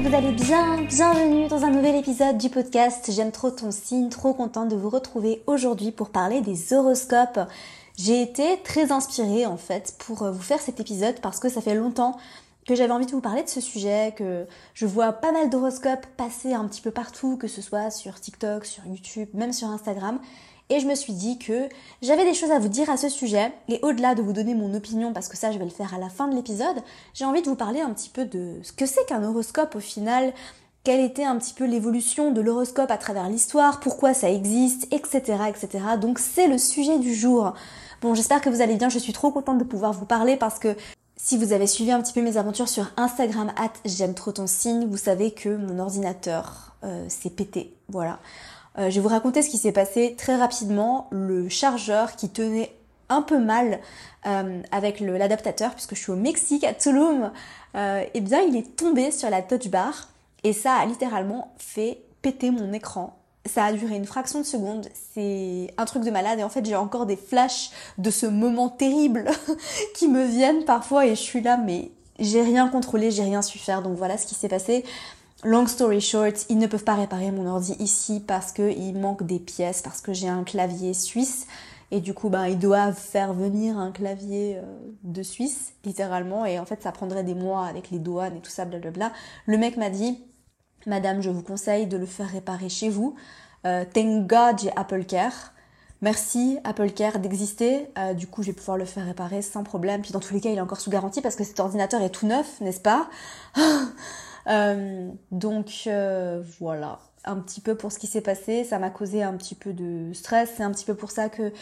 vous allez bien. Bienvenue dans un nouvel épisode du podcast J'aime trop ton signe. Trop contente de vous retrouver aujourd'hui pour parler des horoscopes. J'ai été très inspirée en fait pour vous faire cet épisode parce que ça fait longtemps que j'avais envie de vous parler de ce sujet, que je vois pas mal d'horoscopes passer un petit peu partout, que ce soit sur TikTok, sur YouTube, même sur Instagram. Et je me suis dit que j'avais des choses à vous dire à ce sujet. Et au-delà de vous donner mon opinion, parce que ça je vais le faire à la fin de l'épisode, j'ai envie de vous parler un petit peu de ce que c'est qu'un horoscope au final, quelle était un petit peu l'évolution de l'horoscope à travers l'histoire, pourquoi ça existe, etc. etc. Donc c'est le sujet du jour. Bon, j'espère que vous allez bien, je suis trop contente de pouvoir vous parler parce que si vous avez suivi un petit peu mes aventures sur Instagram, at j'aime trop ton signe, vous savez que mon ordinateur euh, s'est pété. Voilà. Euh, je vais vous raconter ce qui s'est passé très rapidement. Le chargeur qui tenait un peu mal euh, avec l'adaptateur, puisque je suis au Mexique, à Tulum, euh, eh bien il est tombé sur la touch bar et ça a littéralement fait péter mon écran. Ça a duré une fraction de seconde, c'est un truc de malade et en fait j'ai encore des flashs de ce moment terrible qui me viennent parfois et je suis là mais j'ai rien contrôlé, j'ai rien su faire donc voilà ce qui s'est passé. Long story short, ils ne peuvent pas réparer mon ordi ici parce qu'il manque des pièces, parce que j'ai un clavier suisse. Et du coup, ben, ils doivent faire venir un clavier euh, de Suisse, littéralement. Et en fait, ça prendrait des mois avec les douanes et tout ça, blablabla. Le mec m'a dit, Madame, je vous conseille de le faire réparer chez vous. Euh, thank God, j'ai Apple Care. Merci Apple Care d'exister. Euh, du coup, je vais pouvoir le faire réparer sans problème. Puis dans tous les cas, il est encore sous garantie parce que cet ordinateur est tout neuf, n'est-ce pas? Euh, donc euh, voilà, un petit peu pour ce qui s'est passé, ça m'a causé un petit peu de stress, c'est un petit peu pour ça que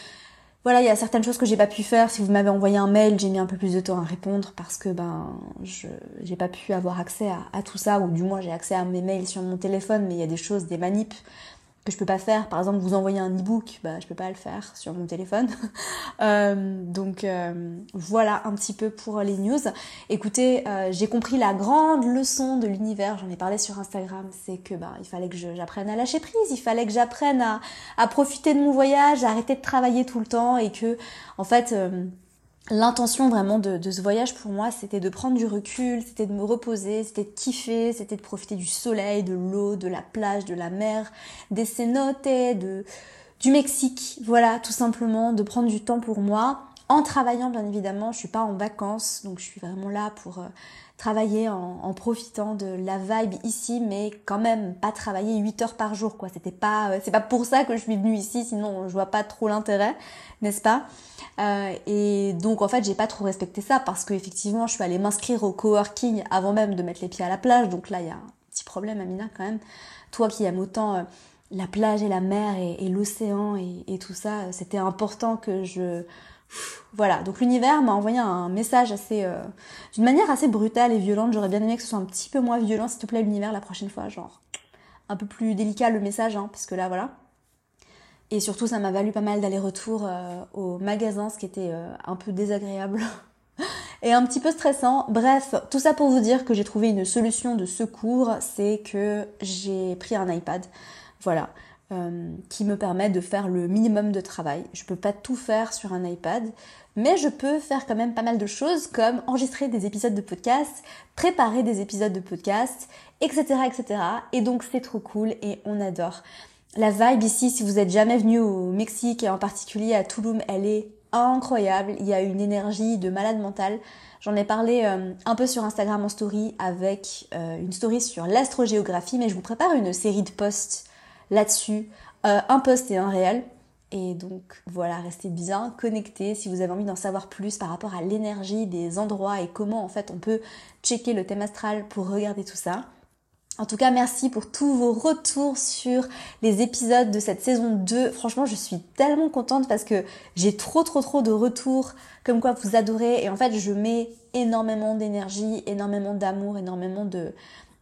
voilà, il y a certaines choses que j'ai pas pu faire. Si vous m'avez envoyé un mail, j'ai mis un peu plus de temps à répondre parce que ben je j'ai pas pu avoir accès à, à, tout ça, ou du moins j'ai accès à mes mails sur mon téléphone, mais il y a des choses, des manips que je peux pas faire. Par exemple, vous envoyer un e-book, bah, je peux pas le faire sur mon téléphone. euh, donc euh, voilà un petit peu pour les news. Écoutez, euh, j'ai compris la grande leçon de l'univers. J'en ai parlé sur Instagram, c'est que bah, il fallait que j'apprenne à lâcher prise. Il fallait que j'apprenne à, à, profiter de mon voyage, à arrêter de travailler tout le temps et que en fait L'intention vraiment de, ce voyage pour moi, c'était de prendre du recul, c'était de me reposer, c'était de kiffer, c'était de profiter du soleil, de l'eau, de la plage, de la mer, des cénotes, de, du Mexique. Voilà, tout simplement, de prendre du temps pour moi, en travaillant bien évidemment. Je suis pas en vacances, donc je suis vraiment là pour euh, travailler en, profitant de la vibe ici, mais quand même pas travailler 8 heures par jour, quoi. C'était pas, euh, c'est pas pour ça que je suis venue ici, sinon je vois pas trop l'intérêt, n'est-ce pas? Euh, Et donc en fait, j'ai pas trop respecté ça parce que effectivement, je suis allée m'inscrire au coworking avant même de mettre les pieds à la plage. Donc là, il y a un petit problème, Amina, quand même. Toi qui aimes autant euh, la plage et la mer et, l'océan et, tout ça, c'était important que je voilà, donc l'univers m'a envoyé un message assez, euh, d'une manière assez brutale et violente. J'aurais bien aimé que ce soit un petit peu moins violent, s'il te plaît, l'univers la prochaine fois, genre un peu plus délicat le message, hein, parce que là, voilà. Et surtout, ça m'a valu pas mal d'aller-retour euh, au magasin, ce qui était euh, un peu désagréable et un petit peu stressant. Bref, tout ça pour vous dire que j'ai trouvé une solution de secours, c'est que j'ai pris un iPad. Voilà. Euh, qui me permet de faire le minimum de travail. Je peux pas tout faire sur un iPad, mais je peux faire quand même pas mal de choses comme enregistrer des épisodes de podcast, préparer des épisodes de podcast, etc. etc. Et donc c'est trop cool et on adore. La vibe ici, si vous êtes jamais venu au Mexique et en particulier à Tulum, elle est incroyable. Il y a une énergie de malade mental. J'en ai parlé euh, un peu sur Instagram en story avec euh, une story sur l'astrogéographie, mais je vous prépare une série de posts là-dessus, euh, un post et un réel. Et donc voilà, restez bien connectés si vous avez envie d'en savoir plus par rapport à l'énergie des endroits et comment en fait on peut checker le thème astral pour regarder tout ça. En tout cas, merci pour tous vos retours sur les épisodes de cette saison 2. Franchement, je suis tellement contente parce que j'ai trop trop trop de retours comme quoi vous adorez et en fait, je mets énormément d'énergie, énormément d'amour, énormément de,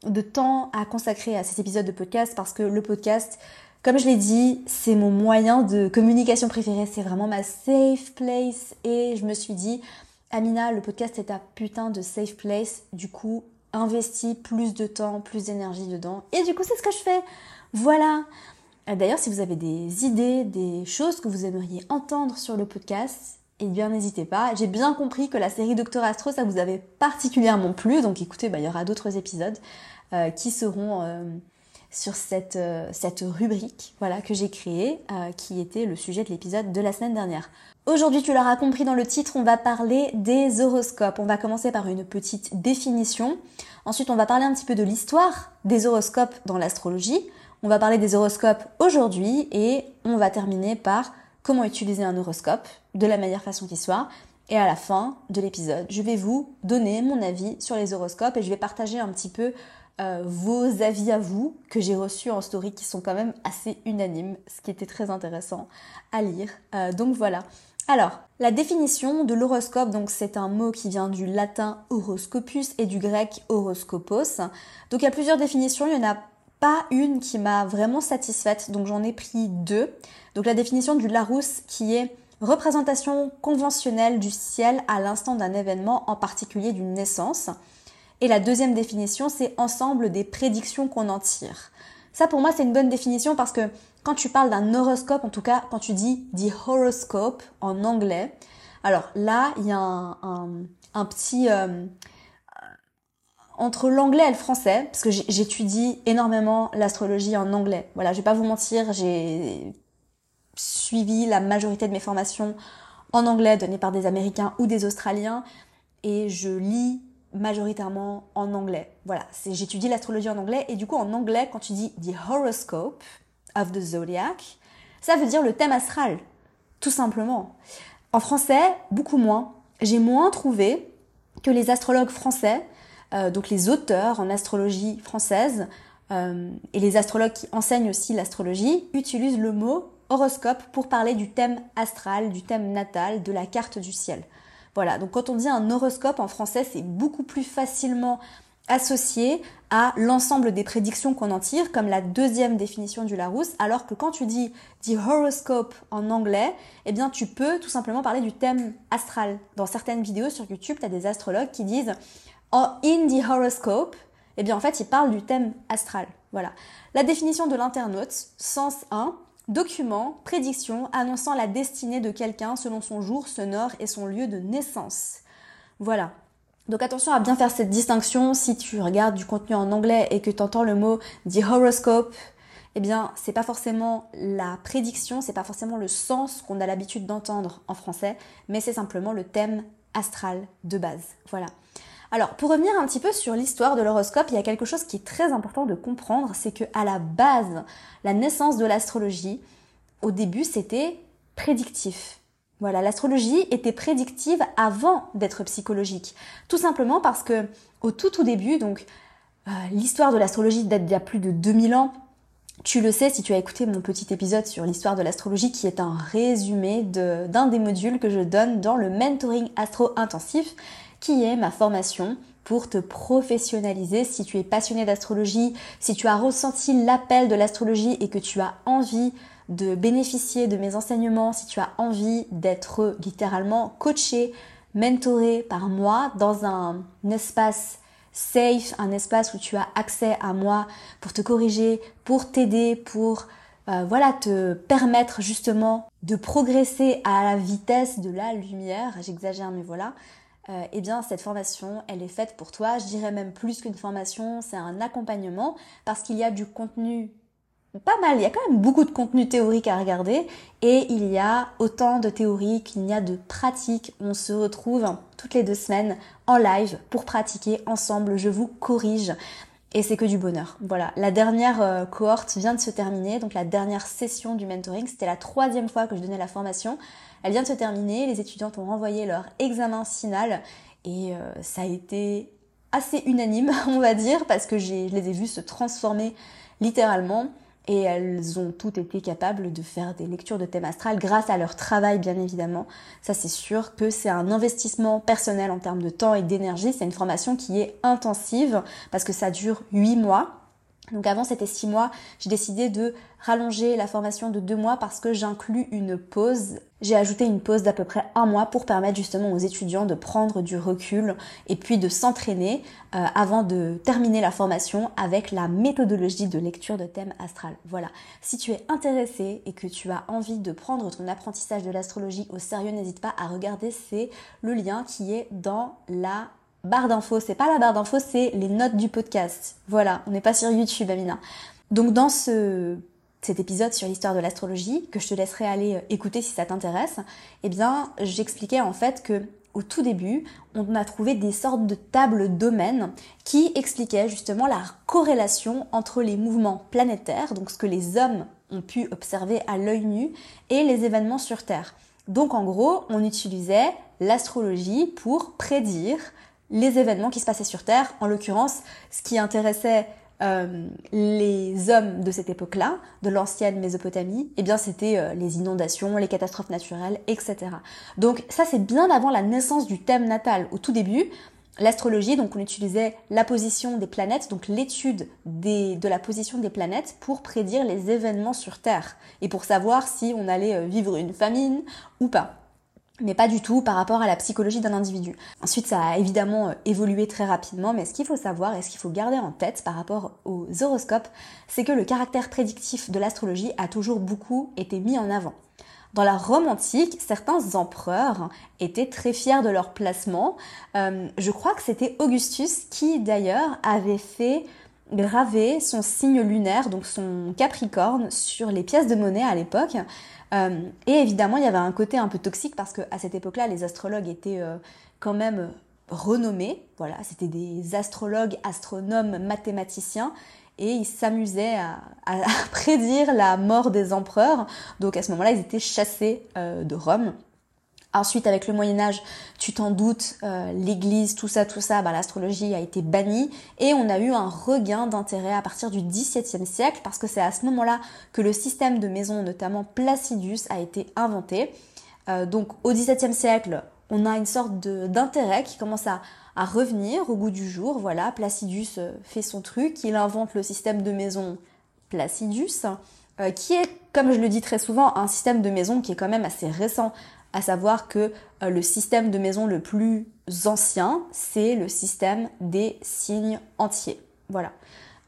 de temps à consacrer à ces épisodes de podcast parce que le podcast, comme je l'ai dit, c'est mon moyen de communication préféré, c'est vraiment ma safe place et je me suis dit, Amina, le podcast est ta putain de safe place, du coup, investis plus de temps, plus d'énergie dedans et du coup, c'est ce que je fais. Voilà. D'ailleurs, si vous avez des idées, des choses que vous aimeriez entendre sur le podcast, eh bien n'hésitez pas. J'ai bien compris que la série Docteur Astro, ça vous avait particulièrement plu, donc écoutez, bah, il y aura d'autres épisodes. euh, qui seront sur cette, cette rubrique voilà, que j'ai créée, qui était le sujet de l'épisode de la semaine dernière. Aujourd'hui, tu l'auras compris dans le titre, on va parler des horoscopes. On va commencer par une petite définition. Ensuite, on va parler un petit peu de l'histoire des horoscopes dans l'astrologie. On va parler des horoscopes aujourd'hui et on va terminer par comment utiliser un horoscope de la meilleure façon qui soit. Et à la fin de l'épisode, je vais vous donner mon avis sur les horoscopes et je vais partager un petit peu euh, vos avis à vous que j'ai reçus en story qui sont quand même assez unanimes, ce qui était très intéressant à lire. Euh, donc voilà. Alors, la définition de l'horoscope, donc c'est un mot qui vient du latin horoscopus et du grec horoscopos. Donc il y a plusieurs définitions, il n'y en a pas une qui m'a vraiment satisfaite, donc j'en ai pris deux. Donc la définition du Larousse qui est représentation conventionnelle du ciel à l'instant d'un événement, en particulier d'une naissance. Et la deuxième définition, c'est ensemble des prédictions qu'on en tire. Ça pour moi c'est une bonne définition parce que quand tu parles d'un horoscope, en tout cas quand tu dis the horoscope en anglais, alors là il y a un, petit... Euh, entre l'anglais et le français, parce que j'étudie énormément l'astrologie en anglais. Voilà, je vais pas vous mentir, j'ai suivi la majorité de mes formations en anglais données par des Américains ou des Australiens, et je lis majoritairement en anglais. Voilà, j'étudie l'astrologie en anglais, et du coup en anglais, quand tu dis the horoscope of the zodiac, ça veut dire le thème astral, tout simplement. En français, beaucoup moins. J'ai moins trouvé que les astrologues français euh, donc les auteurs en astrologie française euh, et les astrologues qui enseignent aussi l'astrologie utilisent le mot horoscope pour parler du thème astral, du thème natal, de la carte du ciel. Voilà, donc quand on dit un horoscope en français, c'est beaucoup plus facilement associé à l'ensemble des prédictions qu'on en tire, comme la deuxième définition du Larousse, alors que quand tu dis the horoscope en anglais, eh bien tu peux tout simplement parler du thème astral. Dans certaines vidéos sur YouTube, tu as des astrologues qui disent in the horoscope, eh bien en fait, il parle du thème astral. Voilà. La définition de l'internaute, sens 1, document, prédiction annonçant la destinée de quelqu'un selon son jour, son heure et son lieu de naissance. Voilà. Donc attention à bien faire cette distinction si tu regardes du contenu en anglais et que tu entends le mot the horoscope, eh bien, c'est pas forcément la prédiction, c'est pas forcément le sens qu'on a l'habitude d'entendre en français, mais c'est simplement le thème astral de base. Voilà. Alors, pour revenir un petit peu sur l'histoire de l'horoscope, il y a quelque chose qui est très important de comprendre, c'est que à la base, la naissance de l'astrologie, au début, c'était prédictif. Voilà, l'astrologie était prédictive avant d'être psychologique. Tout simplement parce que au tout tout début, donc euh, l'histoire de l'astrologie date d'il y a plus de 2000 ans. Tu le sais si tu as écouté mon petit épisode sur l'histoire de l'astrologie qui est un résumé d'un des modules que je donne dans le mentoring astro intensif qui est ma formation pour te professionnaliser. Si tu es passionné d'astrologie, si tu as ressenti l'appel de l'astrologie et que tu as envie de bénéficier de mes enseignements, si tu as envie d'être littéralement coaché, mentoré par moi dans un espace safe, un espace où tu as accès à moi pour te corriger, pour t'aider, pour euh, voilà te permettre justement de progresser à la vitesse de la lumière. J'exagère mais voilà. Euh, eh bien cette formation, elle est faite pour toi. Je dirais même plus qu'une formation, c'est un accompagnement parce qu'il y a du contenu pas mal, il y a quand même beaucoup de contenu théorique à regarder et il y a autant de théorie qu'il n'y a de pratique. On se retrouve toutes les deux semaines en live pour pratiquer ensemble. Je vous corrige et c'est que du bonheur. Voilà, la dernière euh, cohorte vient de se terminer, donc la dernière session du mentoring, c'était la troisième fois que je donnais la formation. Elle vient de se terminer, les étudiantes ont renvoyé leur examen final. Et euh, ça a été assez unanime, on va dire, parce que je les ai vues se transformer littéralement et elles ont toutes été capables de faire des lectures de thème astral grâce à leur travail bien évidemment. Ça c'est sûr que c'est un investissement personnel en termes de temps et d'énergie, c'est une formation qui est intensive parce que ça dure 8 mois. Donc avant c'était 6 mois, j'ai décidé de rallonger la formation de 2 mois parce que j'inclus une pause j'ai ajouté une pause d'à peu près un mois pour permettre justement aux étudiants de prendre du recul et puis de s'entraîner euh, avant de terminer la formation avec la méthodologie de lecture de thème astral. Voilà. Si tu es intéressé et que tu as envie de prendre ton apprentissage de l'astrologie au sérieux, n'hésite pas à regarder, c'est le lien qui est dans la barre d'infos. C'est pas la barre d'infos, c'est les notes du podcast. Voilà, on n'est pas sur YouTube, Amina. Donc dans ce cet épisode sur l'histoire de l'astrologie, que je te laisserai aller euh, écouter si ça t'intéresse, eh bien, j'expliquais en fait que au tout début, on a trouvé des sortes de tables domaines qui expliquaient justement la corrélation entre les mouvements planétaires, donc ce que les hommes ont pu observer à l'œil nu, et les événements sur Terre. Donc en gros, on utilisait l'astrologie pour prédire les événements qui se passaient sur Terre. En l'occurrence, ce qui intéressait euh, les hommes de cette époque-là, de l'ancienne Mésopotamie, eh bien c'était euh, les inondations, les catastrophes naturelles, etc. Donc ça c'est bien avant la naissance du thème natal. Au tout début, l'astrologie, donc on utilisait la position des planètes, donc l'étude de la position des planètes pour prédire les événements sur Terre et pour savoir si on allait euh, vivre une famine ou pas mais pas du tout par rapport à la psychologie d'un individu. Ensuite, ça a évidemment euh, évolué très rapidement, mais ce qu'il faut savoir et ce qu'il faut garder en tête par rapport aux horoscopes, c'est que le caractère prédictif de l'astrologie a toujours beaucoup été mis en avant. Dans la Rome antique, certains empereurs étaient très fiers de leur placement. Euh, je crois que c'était Augustus qui d'ailleurs avait fait graver son signe lunaire, donc son capricorne, sur les pièces de monnaie à l'époque. Euh, et évidemment, il y avait un côté un peu toxique parce qu'à cette époque-là, les astrologues étaient euh, quand même renommés. Voilà, c'était des astrologues, astronomes, mathématiciens. Et ils s'amusaient à, prédire la mort des empereurs. Donc à ce moment-là, ils étaient chassés euh, de Rome. Ensuite, avec le Moyen Âge, tu t'en doutes, euh, l'Église, tout ça, tout ça, bah, l'astrologie a été bannie et on a eu un regain d'intérêt à partir du XVIIe siècle parce que c'est à ce moment-là que le système de maison, notamment Placidus, a été inventé. Euh, donc au XVIIe siècle, on a une sorte d'intérêt qui commence à, revenir au goût du jour. Voilà, Placidus euh, fait son truc, il invente le système de maison Placidus, qui est, comme je le dis très souvent, un système de maison qui est quand même assez récent à savoir que euh, le système de maison le plus ancien, c'est le système des signes entiers. Voilà.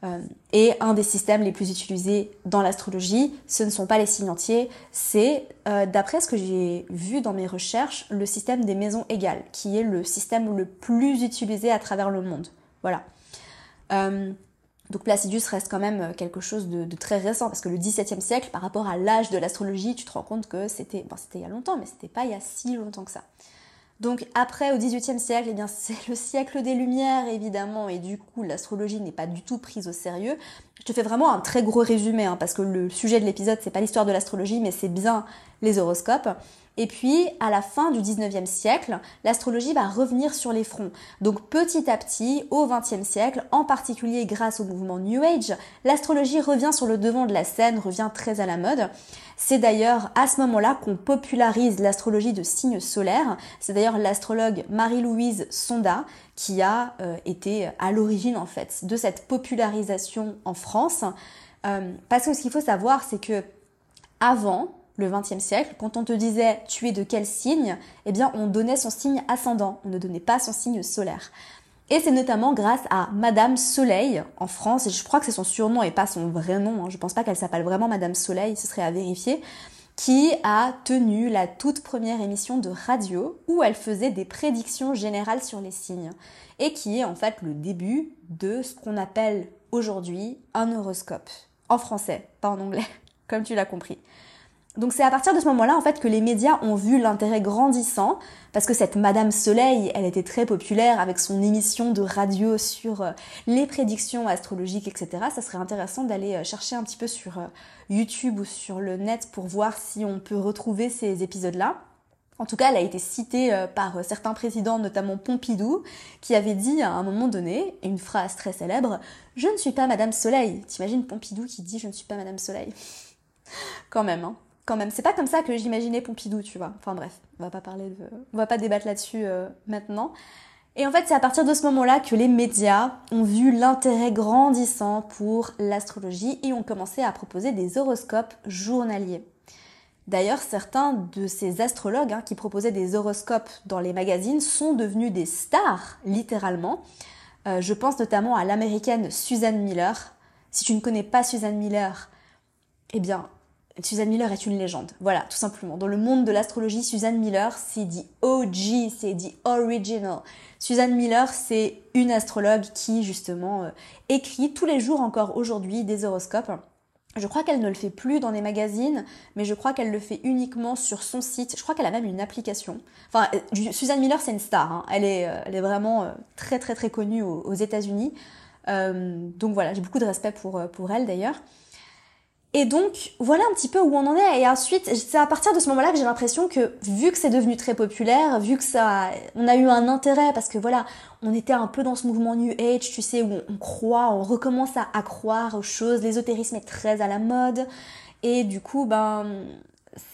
Euh, et un des systèmes les plus utilisés dans l'astrologie, ce ne sont pas les signes entiers, c'est, euh, d'après ce que j'ai vu dans mes recherches, le système des maisons égales, qui est le système le plus utilisé à travers le monde. Voilà. Donc Placidus reste quand même euh, quelque chose de, très récent, parce que le XVIIe siècle, par rapport à l'âge de l'astrologie, tu te rends compte que c'était, bon, il y a longtemps, mais c'était pas il y a si longtemps que ça. Donc après, au XVIIIe siècle, eh bien c'est le siècle des Lumières, évidemment, et du coup, l'astrologie n'est pas du tout prise au sérieux. Je te fais vraiment un très gros résumé, hein, parce que le sujet de l'épisode, c'est pas l'histoire de l'astrologie, mais c'est bien les horoscopes. Et puis, à la fin du 19e siècle, l'astrologie va revenir sur les fronts. Donc petit à petit, au 20e siècle, en particulier grâce au mouvement New Age, l'astrologie revient sur le devant de la scène, revient très à la mode. C'est d'ailleurs à ce moment-là qu'on popularise l'astrologie de signes solaires. C'est d'ailleurs l'astrologue Marie-Louise Sonda qui a euh, été à l'origine en fait de cette popularisation en France. Euh, parce que ce qu'il faut savoir, c'est que avant, le XXe siècle, quand on te disait tu es de quel signe, eh bien on donnait son signe ascendant, on ne donnait pas son signe solaire. Et c'est notamment grâce à Madame Soleil en France, et je crois que c'est son surnom et pas son vrai nom, hein. je pense pas qu'elle s'appelle vraiment Madame Soleil, ce serait à vérifier, qui a tenu la toute première émission de radio où elle faisait des prédictions générales sur les signes, et qui est en fait le début de ce qu'on appelle aujourd'hui un horoscope, en français, pas en anglais, comme tu l'as compris. Donc c'est à partir de ce moment-là en fait que les médias ont vu l'intérêt grandissant parce que cette Madame Soleil, elle était très populaire avec son émission de radio sur euh, les prédictions astrologiques, etc. Ça serait intéressant d'aller euh, chercher un petit peu sur euh, YouTube ou sur le net pour voir si on peut retrouver ces épisodes-là. En tout cas, elle a été citée par certains présidents, notamment Pompidou, qui avait dit à un moment donné, une phrase très célèbre, Je ne suis pas Madame Soleil. T'imagines Pompidou qui dit Je ne suis pas Madame Soleil Quand même, hein même. C'est pas comme ça que j'imaginais Pompidou, tu vois. Enfin bref, on va pas parler de, on va pas débattre là-dessus euh, maintenant. Et en fait, c'est à partir de ce moment-là que les médias ont vu l'intérêt grandissant pour l'astrologie et ont commencé à proposer des horoscopes journaliers. D'ailleurs, certains de ces astrologues hein, qui proposaient des horoscopes dans les magazines sont devenus des stars, littéralement. Euh, je pense notamment à l'américaine Suzanne Miller. Si tu ne connais pas Suzanne Miller, eh bien, Suzanne Miller est une légende. Voilà, tout simplement. Dans le monde de l'astrologie, Suzanne Miller, c'est dit OG, c'est dit original. Suzanne Miller, c'est une astrologue qui, justement, euh, écrit tous les jours encore aujourd'hui des horoscopes. Je crois qu'elle ne le fait plus dans les magazines, mais je crois qu'elle le fait uniquement sur son site. Je crois qu'elle a même une application. Enfin, euh, Suzanne Miller, c'est une star. Hein. Elle, est, euh, elle est vraiment très très très connue aux, aux États-Unis. donc voilà, j'ai beaucoup de respect pour, pour elle d'ailleurs. Et donc, voilà un petit peu où on en est. Et ensuite, c'est à partir de ce moment-là que j'ai l'impression que, vu que c'est devenu très populaire, vu que ça, on a eu un intérêt, parce que voilà, on était un peu dans ce mouvement New Age, tu sais, où on, croit, on recommence à, croire aux choses, l'ésotérisme est très à la mode. Et du coup, ben,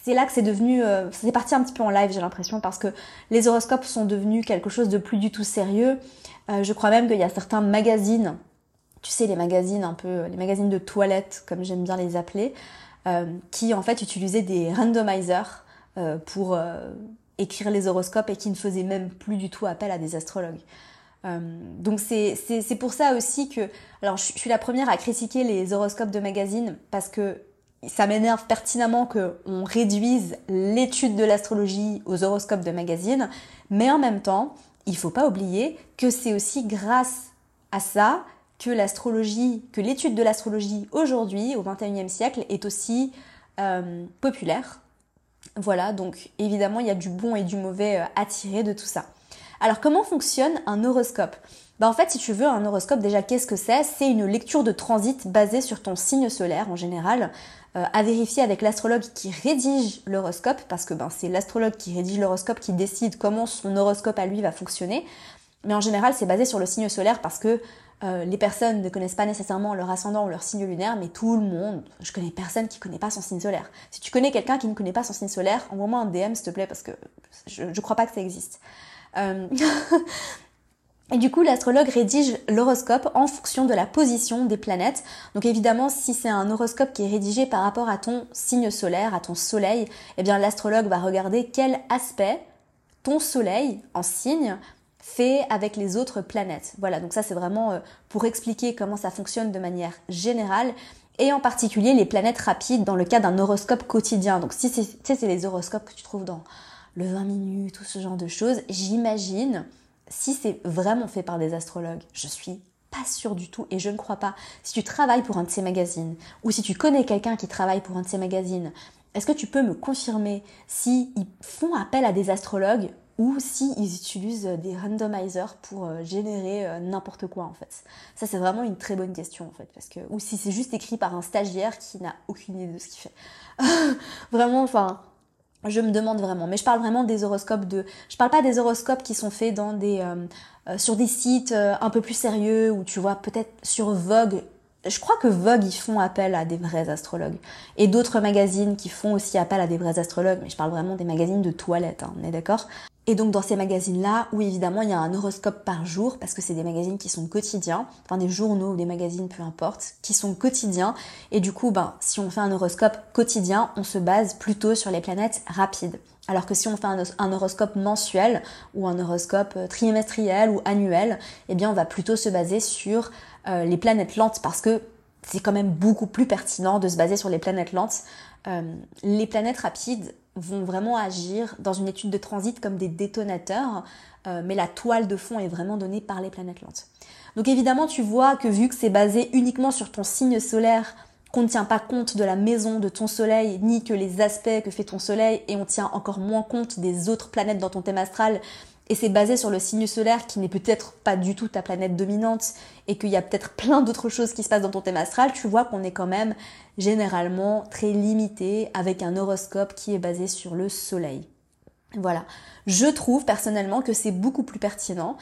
c'est là que c'est devenu, euh, c'est parti un petit peu en live, j'ai l'impression, parce que les horoscopes sont devenus quelque chose de plus du tout sérieux. Euh, je crois même qu'il y a certains magazines tu sais, les magazines un peu, les magazines de toilette, comme j'aime bien les appeler, euh, qui en fait utilisaient des randomizers euh, pour euh, écrire les horoscopes et qui ne faisaient même plus du tout appel à des astrologues. donc c'est pour ça aussi que, alors je, suis la première à critiquer les horoscopes de magazines parce que ça m'énerve pertinemment qu'on réduise l'étude de l'astrologie aux horoscopes de magazines, mais en même temps, il faut pas oublier que c'est aussi grâce à ça que l'astrologie, que l'étude de l'astrologie aujourd'hui, au XXIe siècle, est aussi euh, populaire. Voilà, donc évidemment, il y a du bon et du mauvais euh, à tirer de tout ça. Alors, comment fonctionne un horoscope? Bah en fait, si tu veux, un horoscope, déjà, qu'est-ce que c'est? C'est une lecture de transit basée sur ton signe solaire en général, euh, à vérifier avec l'astrologue qui rédige l'horoscope, parce que ben, c'est l'astrologue qui rédige l'horoscope qui décide comment son horoscope à lui va fonctionner. Mais en général, c'est basé sur le signe solaire parce que euh, les personnes ne connaissent pas nécessairement leur ascendant ou leur signe lunaire, mais tout le monde, je connais personne qui ne connaît pas son signe solaire. Si tu connais quelqu'un qui ne connaît pas son signe solaire, envoie-moi un DM s'il te plaît parce que je ne crois pas que ça existe. Euh, et du coup, l'astrologue rédige l'horoscope en fonction de la position des planètes. Donc évidemment, si c'est un horoscope qui est rédigé par rapport à ton signe solaire, à ton soleil, eh bien l'astrologue va regarder quel aspect ton soleil en signe fait avec les autres planètes. Voilà, donc ça c'est vraiment euh, pour expliquer comment ça fonctionne de manière générale et en particulier les planètes rapides dans le cas d'un horoscope quotidien. Donc si c'est les horoscopes que tu trouves dans le 20 minutes, tout ce genre de choses, j'imagine si c'est vraiment fait par des astrologues, je suis pas sûre du tout et je ne crois pas. Si tu travailles pour un de ces magazines ou si tu connais quelqu'un qui travaille pour un de ces magazines, est-ce que tu peux me confirmer s'ils font appel à des astrologues ou si ils utilisent des randomizers pour euh, générer euh, n'importe quoi en fait. Ça c'est vraiment une très bonne question en fait parce que ou si c'est juste écrit par un stagiaire qui n'a aucune idée de ce qu'il fait. vraiment enfin je me demande vraiment mais je parle vraiment des horoscopes de je parle pas des horoscopes qui sont faits dans des euh, sur des sites un peu plus sérieux ou tu vois peut-être sur Vogue je crois que Vogue, ils font appel à des vrais astrologues. Et d'autres magazines qui font aussi appel à des vrais astrologues, mais je parle vraiment des magazines de toilette, hein, on est d'accord? Et donc dans ces magazines-là, où évidemment il y a un horoscope par jour, parce que c'est des magazines qui sont quotidiens, enfin des journaux ou des magazines, peu importe, qui sont quotidiens. Et du coup, ben, si on fait un horoscope quotidien, on se base plutôt sur les planètes rapides. Alors que si on fait un, horoscope mensuel ou un horoscope euh, trimestriel ou annuel, eh bien on va plutôt se baser sur euh, les planètes lentes parce que c'est quand même beaucoup plus pertinent de se baser sur les planètes lentes. Euh, les planètes rapides, vont vraiment agir dans une étude de transit comme des détonateurs, euh, mais la toile de fond est vraiment donnée par les planètes lentes. Donc évidemment, tu vois que vu que c'est basé uniquement sur ton signe solaire, qu'on ne tient pas compte de la maison de ton soleil, ni que les aspects que fait ton soleil, et on tient encore moins compte des autres planètes dans ton thème astral, et c'est basé sur le signe solaire qui n'est peut-être pas du tout ta planète dominante et qu'il y a peut-être plein d'autres choses qui se passent dans ton thème astral, tu vois qu'on est quand même généralement très limité avec un horoscope qui est basé sur le soleil. Voilà. Je trouve personnellement que c'est beaucoup plus pertinent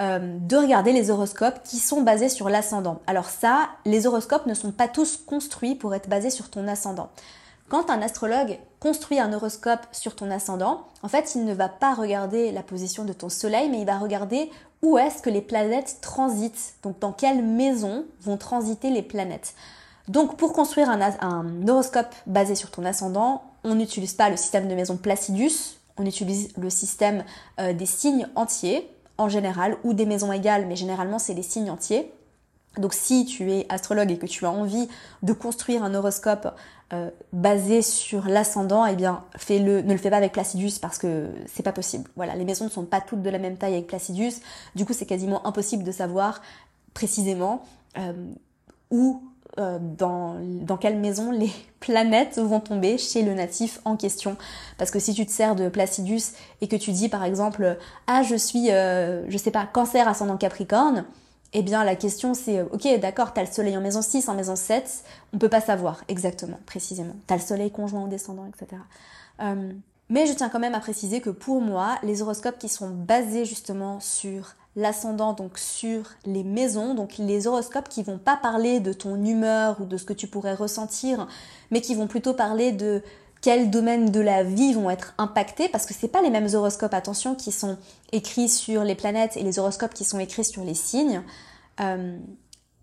euh, de regarder les horoscopes qui sont basés sur l'ascendant. Alors ça, les horoscopes ne sont pas tous construits pour être basés sur ton ascendant. Quand un astrologue construit un horoscope sur ton ascendant, en fait, il ne va pas regarder la position de ton soleil, mais il va regarder où est-ce que les planètes transitent, donc dans quelle maison vont transiter les planètes. Donc pour construire un, horoscope basé sur ton ascendant, on n'utilise pas le système de maison Placidus, on utilise le système euh, des signes entiers en général, ou des maisons égales, mais généralement c'est les signes entiers. Donc si tu es astrologue et que tu as envie de construire un horoscope euh, basé sur l'ascendant, eh bien ne le fais pas avec Placidus parce que c'est pas possible. Voilà, les maisons ne sont pas toutes de la même taille avec Placidus. Du coup, c'est quasiment impossible de savoir précisément euh, où euh, dans, dans quelle maison les planètes vont tomber chez le natif en question. Parce que si tu te sers de Placidus et que tu dis par exemple ah je suis je sais pas cancer ascendant Capricorne, eh bien, la question c'est, euh, ok, d'accord, t'as le soleil en maison 6, en maison 7, on peut pas savoir exactement, précisément. T'as le soleil conjoint ou descendant, etc. Euh, mais je tiens quand même à préciser que pour moi, les horoscopes qui sont basés justement sur l'ascendant, donc sur les maisons, donc les horoscopes qui vont pas parler de ton humeur ou de ce que tu pourrais ressentir, mais qui vont plutôt parler de quels domaines de la vie vont être impactés parce que c'est pas les mêmes horoscopes, attention, qui sont écrits sur les planètes et les horoscopes qui sont écrits sur les signes. Euh,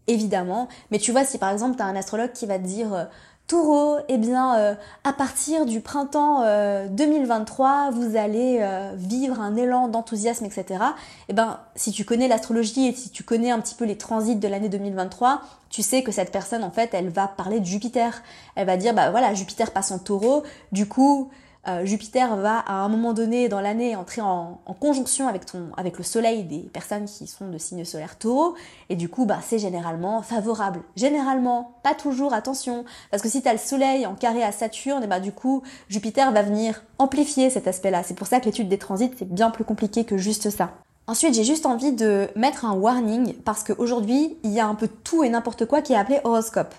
évidemment, mais tu vois si par exemple tu as un astrologue qui va te dire euh, Taureau, eh bien, euh, à partir du printemps 2023, vous allez vivre un élan d'enthousiasme, etc. Eh ben, si tu connais l'astrologie et si tu connais un petit peu les transits de l'année 2023, tu sais que cette personne, en fait, elle va parler de Jupiter. Elle va dire, bah voilà, Jupiter passe en taureau, du coup, euh, Jupiter va à un moment donné dans l'année entrer en, conjonction avec, ton, avec le soleil des personnes qui sont de signe solaire taureau, et du coup, bah, c'est généralement favorable. Généralement, pas toujours, attention, parce que si tu le soleil en carré à Saturne, et bah, du coup, Jupiter va venir amplifier cet aspect-là. C'est pour ça que l'étude des transits, c'est bien plus compliqué que juste ça. Ensuite, j'ai juste envie de mettre un warning parce qu'aujourd'hui, il y a un peu tout et n'importe quoi qui est appelé horoscope.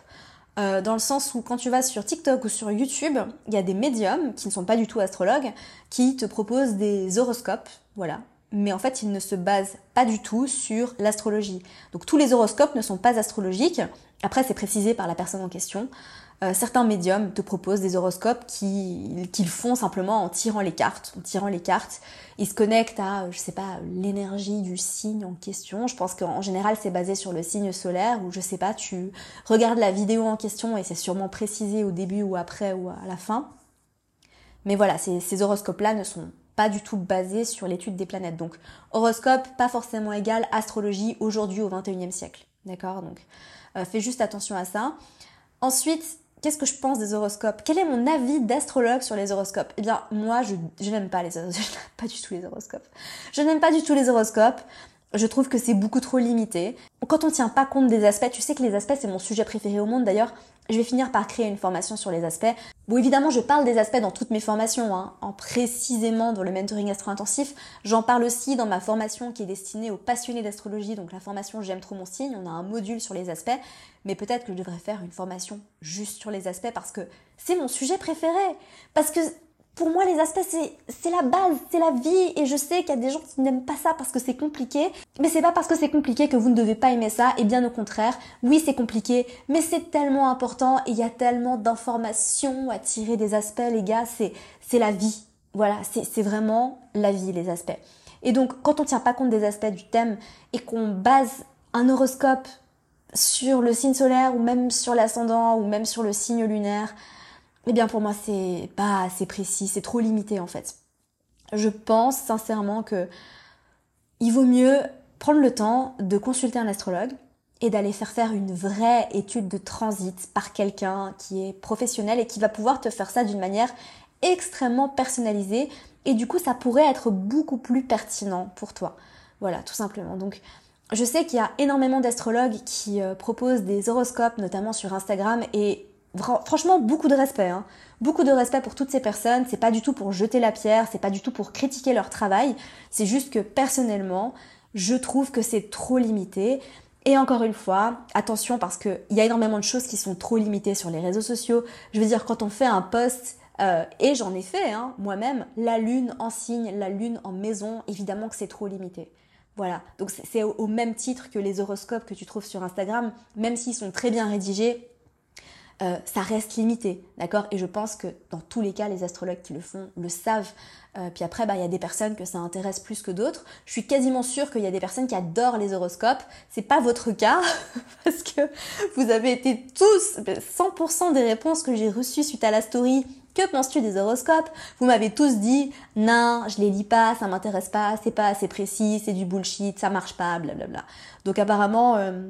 Euh, dans le sens où quand tu vas sur TikTok ou sur YouTube, il y a des médiums qui ne sont pas du tout astrologues qui te proposent des horoscopes, voilà. Mais en fait, ils ne se basent pas du tout sur l'astrologie. Donc tous les horoscopes ne sont pas astrologiques. Après, c'est précisé par la personne en question. Euh, certains médiums te proposent des horoscopes qu'ils font simplement en tirant les cartes. En tirant les cartes, ils se connectent à, je sais pas, l'énergie du signe en question. Je pense qu'en général, c'est basé sur le signe solaire ou je sais pas, tu regardes la vidéo en question et c'est sûrement précisé au début ou après ou à la fin. Mais voilà, ces, horoscopes-là ne sont pas du tout basés sur l'étude des planètes. Donc, horoscope, pas forcément égal astrologie aujourd'hui au 21e siècle. D'accord? Donc, euh, fais juste attention à ça. Ensuite, qu'est-ce que je pense des horoscopes? Quel est mon avis d'astrologue sur les horoscopes? Eh bien, moi, je, n'aime pas les je n'aime pas du tout les horoscopes. Je n'aime pas du tout les horoscopes. Je trouve que c'est beaucoup trop limité. Quand on tient pas compte des aspects, tu sais que les aspects c'est mon sujet préféré au monde d'ailleurs, je vais finir par créer une formation sur les aspects. Bon évidemment je parle des aspects dans toutes mes formations, hein, en précisément dans le mentoring astro-intensif. J'en parle aussi dans ma formation qui est destinée aux passionnés d'astrologie, donc la formation J'aime trop mon signe, on a un module sur les aspects, mais peut-être que je devrais faire une formation juste sur les aspects parce que c'est mon sujet préféré. Parce que pour moi, les aspects, c'est la base, c'est la vie. Et je sais qu'il y a des gens qui n'aiment pas ça parce que c'est compliqué. Mais c'est pas parce que c'est compliqué que vous ne devez pas aimer ça. Et bien au contraire, oui, c'est compliqué, mais c'est tellement important. Et il y a tellement d'informations à tirer des aspects, les gars. C'est la vie. Voilà, c'est vraiment la vie, les aspects. Et donc, quand on tient pas compte des aspects du thème et qu'on base un horoscope sur le signe solaire ou même sur l'ascendant ou même sur le signe lunaire, eh bien pour moi c'est pas assez précis, c'est trop limité en fait. Je pense sincèrement que il vaut mieux prendre le temps de consulter un astrologue et d'aller faire faire une vraie étude de transit par quelqu'un qui est professionnel et qui va pouvoir te faire ça d'une manière extrêmement personnalisée et du coup ça pourrait être beaucoup plus pertinent pour toi. Voilà, tout simplement. Donc je sais qu'il y a énormément d'astrologues qui euh, proposent des horoscopes, notamment sur Instagram, et franchement, beaucoup de respect. Hein. Beaucoup de respect pour toutes ces personnes. C'est pas du tout pour jeter la pierre, c'est pas du tout pour critiquer leur travail. C'est juste que personnellement, je trouve que c'est trop limité. Et encore une fois, attention parce qu'il y a énormément de choses qui sont trop limitées sur les réseaux sociaux. Je veux dire, quand on fait un post, euh, et j'en ai fait hein, moi-même, la lune en signe, la lune en maison, évidemment que c'est trop limité. Voilà, donc c'est au même titre que les horoscopes que tu trouves sur Instagram, même s'ils sont très bien rédigés, euh, ça reste limité, d'accord? Et je pense que dans tous les cas, les astrologues qui le font le savent. Euh, puis après, bah, il y a des personnes que ça intéresse plus que d'autres. Je suis quasiment sûre qu'il y a des personnes qui adorent les horoscopes. C'est pas votre cas, parce que vous avez été tous, 100% des réponses que j'ai reçues suite à la story, que penses-tu des horoscopes? Vous m'avez tous dit, non, je les lis pas, ça m'intéresse pas, c'est pas assez précis, c'est du bullshit, ça marche pas, blablabla. Donc apparemment... Euh,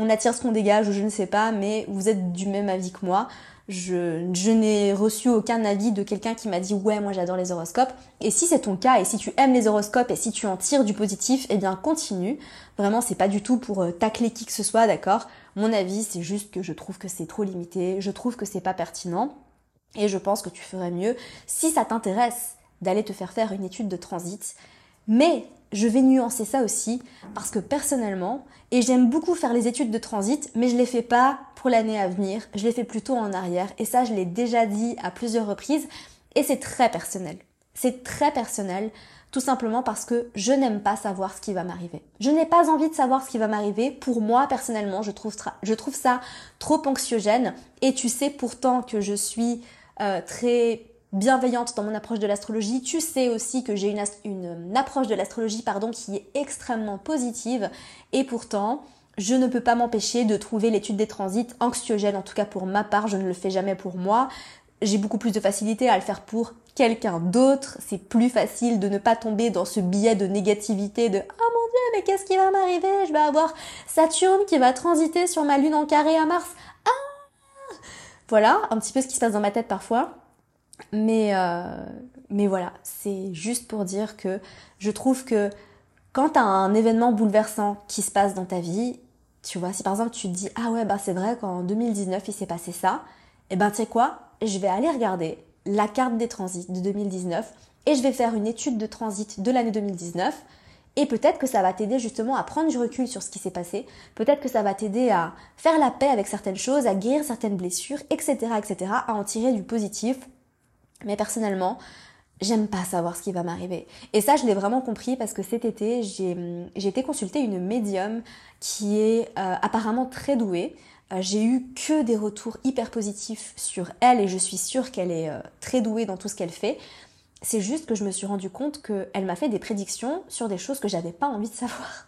on attire ce qu'on dégage ou je ne sais pas, mais vous êtes du même avis que moi. Je, n'ai reçu aucun avis de quelqu'un qui m'a dit ouais moi j'adore les horoscopes. Et si c'est ton cas et si tu aimes les horoscopes et si tu en tires du positif, eh bien continue. Vraiment c'est pas du tout pour euh, tacler qui que ce soit, d'accord? Mon avis c'est juste que je trouve que c'est trop limité, je trouve que c'est pas pertinent. Et je pense que tu ferais mieux si ça t'intéresse d'aller te faire faire une étude de transit. Mais je vais nuancer ça aussi parce que personnellement, et j'aime beaucoup faire les études de transit, mais je les fais pas pour l'année à venir, je les fais plutôt en arrière. Et ça, je l'ai déjà dit à plusieurs reprises, et c'est très personnel. C'est très personnel, tout simplement parce que je n'aime pas savoir ce qui va m'arriver. Je n'ai pas envie de savoir ce qui va m'arriver. Pour moi, personnellement, je trouve, ça trop anxiogène. Et tu sais pourtant que je suis euh, très bienveillante dans mon approche de l'astrologie. Tu sais aussi que j'ai une, une, approche de l'astrologie pardon, qui est extrêmement positive et pourtant je ne peux pas m'empêcher de trouver l'étude des transits anxiogène, en tout cas pour ma part, je ne le fais jamais pour moi. J'ai beaucoup plus de facilité à le faire pour quelqu'un d'autre. C'est plus facile de ne pas tomber dans ce biais de négativité de oh mon dieu, mais qu'est-ce qui va m'arriver? Je vais avoir Saturne qui va transiter sur ma lune en carré à Mars. Ah Voilà, un petit peu ce qui se passe dans ma tête parfois. Mais, euh, mais voilà, c'est juste pour dire que je trouve que quand tu as un événement bouleversant qui se passe dans ta vie, tu vois, si par exemple tu te dis ah ouais bah c'est vrai qu'en 2019 il s'est passé ça, et eh ben tu sais quoi, je vais aller regarder la carte des transits de 2019 et je vais faire une étude de transit de l'année 2019 et peut-être que ça va t'aider justement à prendre du recul sur ce qui s'est passé, peut-être que ça va t'aider à faire la paix avec certaines choses, à guérir certaines blessures, etc., etc., à en tirer du positif mais personnellement, j'aime pas savoir ce qui va m'arriver. Et ça, je l'ai vraiment compris parce que cet été, j'ai été consulter une médium qui est euh, apparemment très douée. Euh, j'ai eu que des retours hyper positifs sur elle et je suis sûre qu'elle est euh, très douée dans tout ce qu'elle fait. C'est juste que je me suis rendu compte qu'elle m'a fait des prédictions sur des choses que j'avais pas envie de savoir.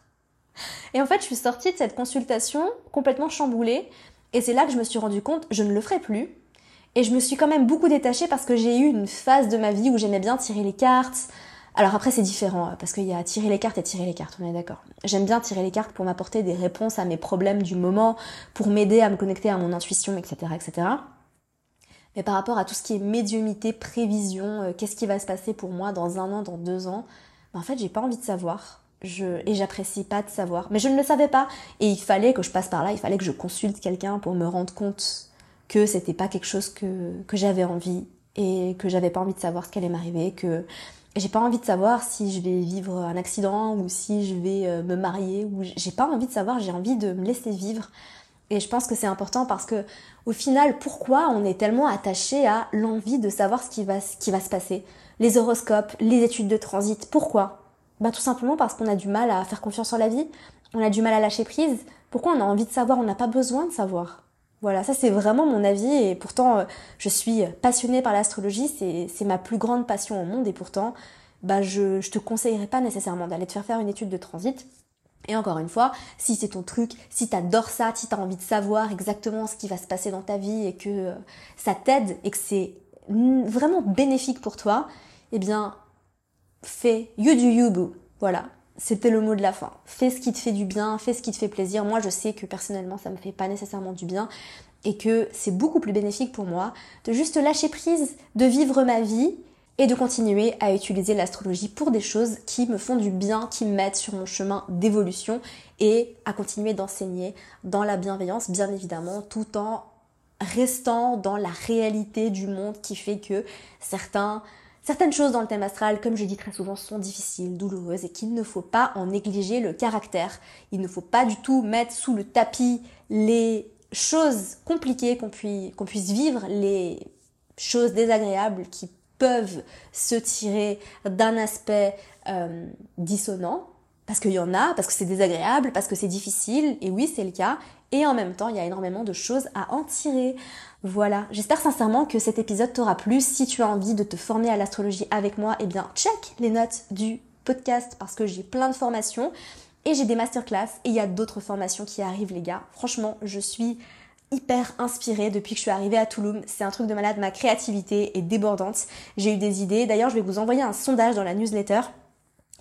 Et en fait, je suis sortie de cette consultation complètement chamboulée. Et c'est là que je me suis rendu compte, je ne le ferai plus et je me suis quand même beaucoup détachée parce que j'ai eu une phase de ma vie où j'aimais bien tirer les cartes. Alors après c'est différent euh, parce qu'il y a tirer les cartes et tirer les cartes, on est d'accord. J'aime bien tirer les cartes pour m'apporter des réponses à mes problèmes du moment, pour m'aider à me connecter à mon intuition, etc., etc. Mais par rapport à tout ce qui est médiumité, prévision, euh, qu'est-ce qui va se passer pour moi dans un an, dans deux ans, ben en fait j'ai pas envie de savoir. Je, et j'apprécie pas de savoir. Mais je ne le savais pas. Et il fallait que je passe par là, il fallait que je consulte quelqu'un pour me rendre compte que c'était pas quelque chose que, que j'avais envie et que j'avais pas envie de savoir ce qui allait m'arriver, que j'ai pas envie de savoir si je vais vivre un accident ou si je vais euh, me marier ou j'ai pas envie de savoir, j'ai envie de me laisser vivre. Et je pense que c'est important parce que au final, pourquoi on est tellement attaché à l'envie de savoir ce qui va, ce qui va se passer? Les horoscopes, les études de transit, pourquoi? Bah tout simplement parce qu'on a du mal à faire confiance en la vie, on a du mal à lâcher prise. Pourquoi on a envie de savoir? On n'a pas besoin de savoir. Voilà, ça c'est vraiment mon avis et pourtant euh, je suis passionnée par l'astrologie, c'est ma plus grande passion au monde et pourtant bah, je, je te conseillerais pas nécessairement d'aller te faire faire une étude de transit. Et encore une fois, si c'est ton truc, si t'adores ça, si t'as envie de savoir exactement ce qui va se passer dans ta vie et que euh, ça t'aide et que c'est vraiment bénéfique pour toi, eh bien, fais you do you boo. Voilà, c'était le mot de la fin. Fais ce qui te fait du bien, fais ce qui te fait plaisir. Moi, je sais que personnellement, ça me fait pas nécessairement du bien et que c'est beaucoup plus bénéfique pour moi de juste lâcher prise, de vivre ma vie et de continuer à utiliser l'astrologie pour des choses qui me font du bien, qui m'aident sur mon chemin d'évolution et à continuer d'enseigner dans la bienveillance, bien évidemment, tout en restant dans la réalité du monde qui fait que certains Certaines choses dans le thème astral, comme je dis très souvent, sont difficiles, douloureuses et qu'il ne faut pas en négliger le caractère. Il ne faut pas du tout mettre sous le tapis les choses compliquées qu'on puisse, vivre, les choses désagréables qui peuvent se tirer d'un aspect euh, dissonant, parce qu'il y en a, parce que c'est désagréable, parce que c'est difficile, et oui c'est le cas, et en même temps il y a énormément de choses à en tirer. Voilà, j'espère sincèrement que cet épisode t'aura plu. Si tu as envie de te former à l'astrologie avec moi, eh bien check les notes du podcast parce que j'ai plein de formations et j'ai des masterclass et il y a d'autres formations qui arrivent les gars. Franchement, je suis hyper inspirée depuis que je suis arrivée à Toulouse. C'est un truc de malade, ma créativité est débordante. J'ai eu des idées. D'ailleurs, je vais vous envoyer un sondage dans la newsletter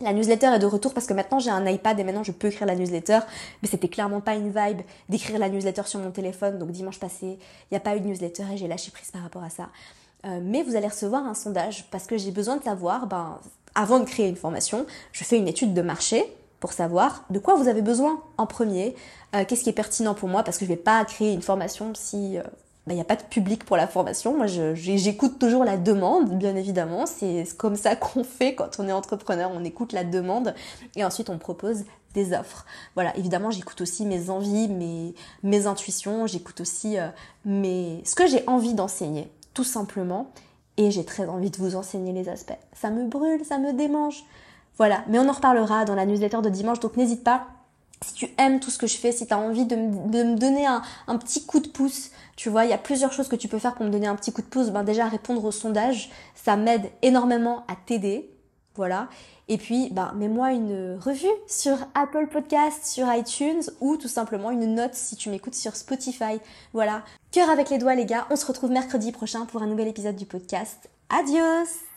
La newsletter est de retour parce que maintenant j'ai un iPad et maintenant je peux écrire la newsletter, mais c'était clairement pas une vibe d'écrire la newsletter sur mon téléphone. Donc dimanche passé, il n'y a pas eu de newsletter et j'ai lâché prise par rapport à ça. Euh, mais vous allez recevoir un sondage parce que j'ai besoin de savoir, ben, avant de créer une formation, je fais une étude de marché pour savoir de quoi vous avez besoin en premier, euh, qu'est-ce qui est pertinent pour moi, parce que je ne vais pas créer une formation si euh, il n'y a pas de public pour la formation. Moi, j'écoute toujours la demande, bien évidemment. C'est comme ça qu'on fait quand on est entrepreneur. On écoute la demande et ensuite on propose des offres. Voilà, évidemment, j'écoute aussi mes envies, mes, mes intuitions. J'écoute aussi euh, ce que j'ai envie d'enseigner, tout simplement. Et j'ai très envie de vous enseigner les aspects. Ça me brûle, ça me démange. Voilà, mais on en reparlera dans la newsletter de dimanche, donc n'hésite pas si tu aimes tout ce que je fais, si tu as envie de, me donner un, petit coup de pouce, tu vois, il y a plusieurs choses que tu peux faire pour me donner un petit coup de pouce. Ben déjà, répondre au sondage, ça m'aide énormément à t'aider. Voilà. Et puis, ben, mets-moi une revue sur Apple Podcast, sur iTunes ou tout simplement une note si tu m'écoutes sur Spotify. Voilà. Cœur avec les doigts, les gars. On se retrouve mercredi prochain pour un nouvel épisode du podcast. Adios!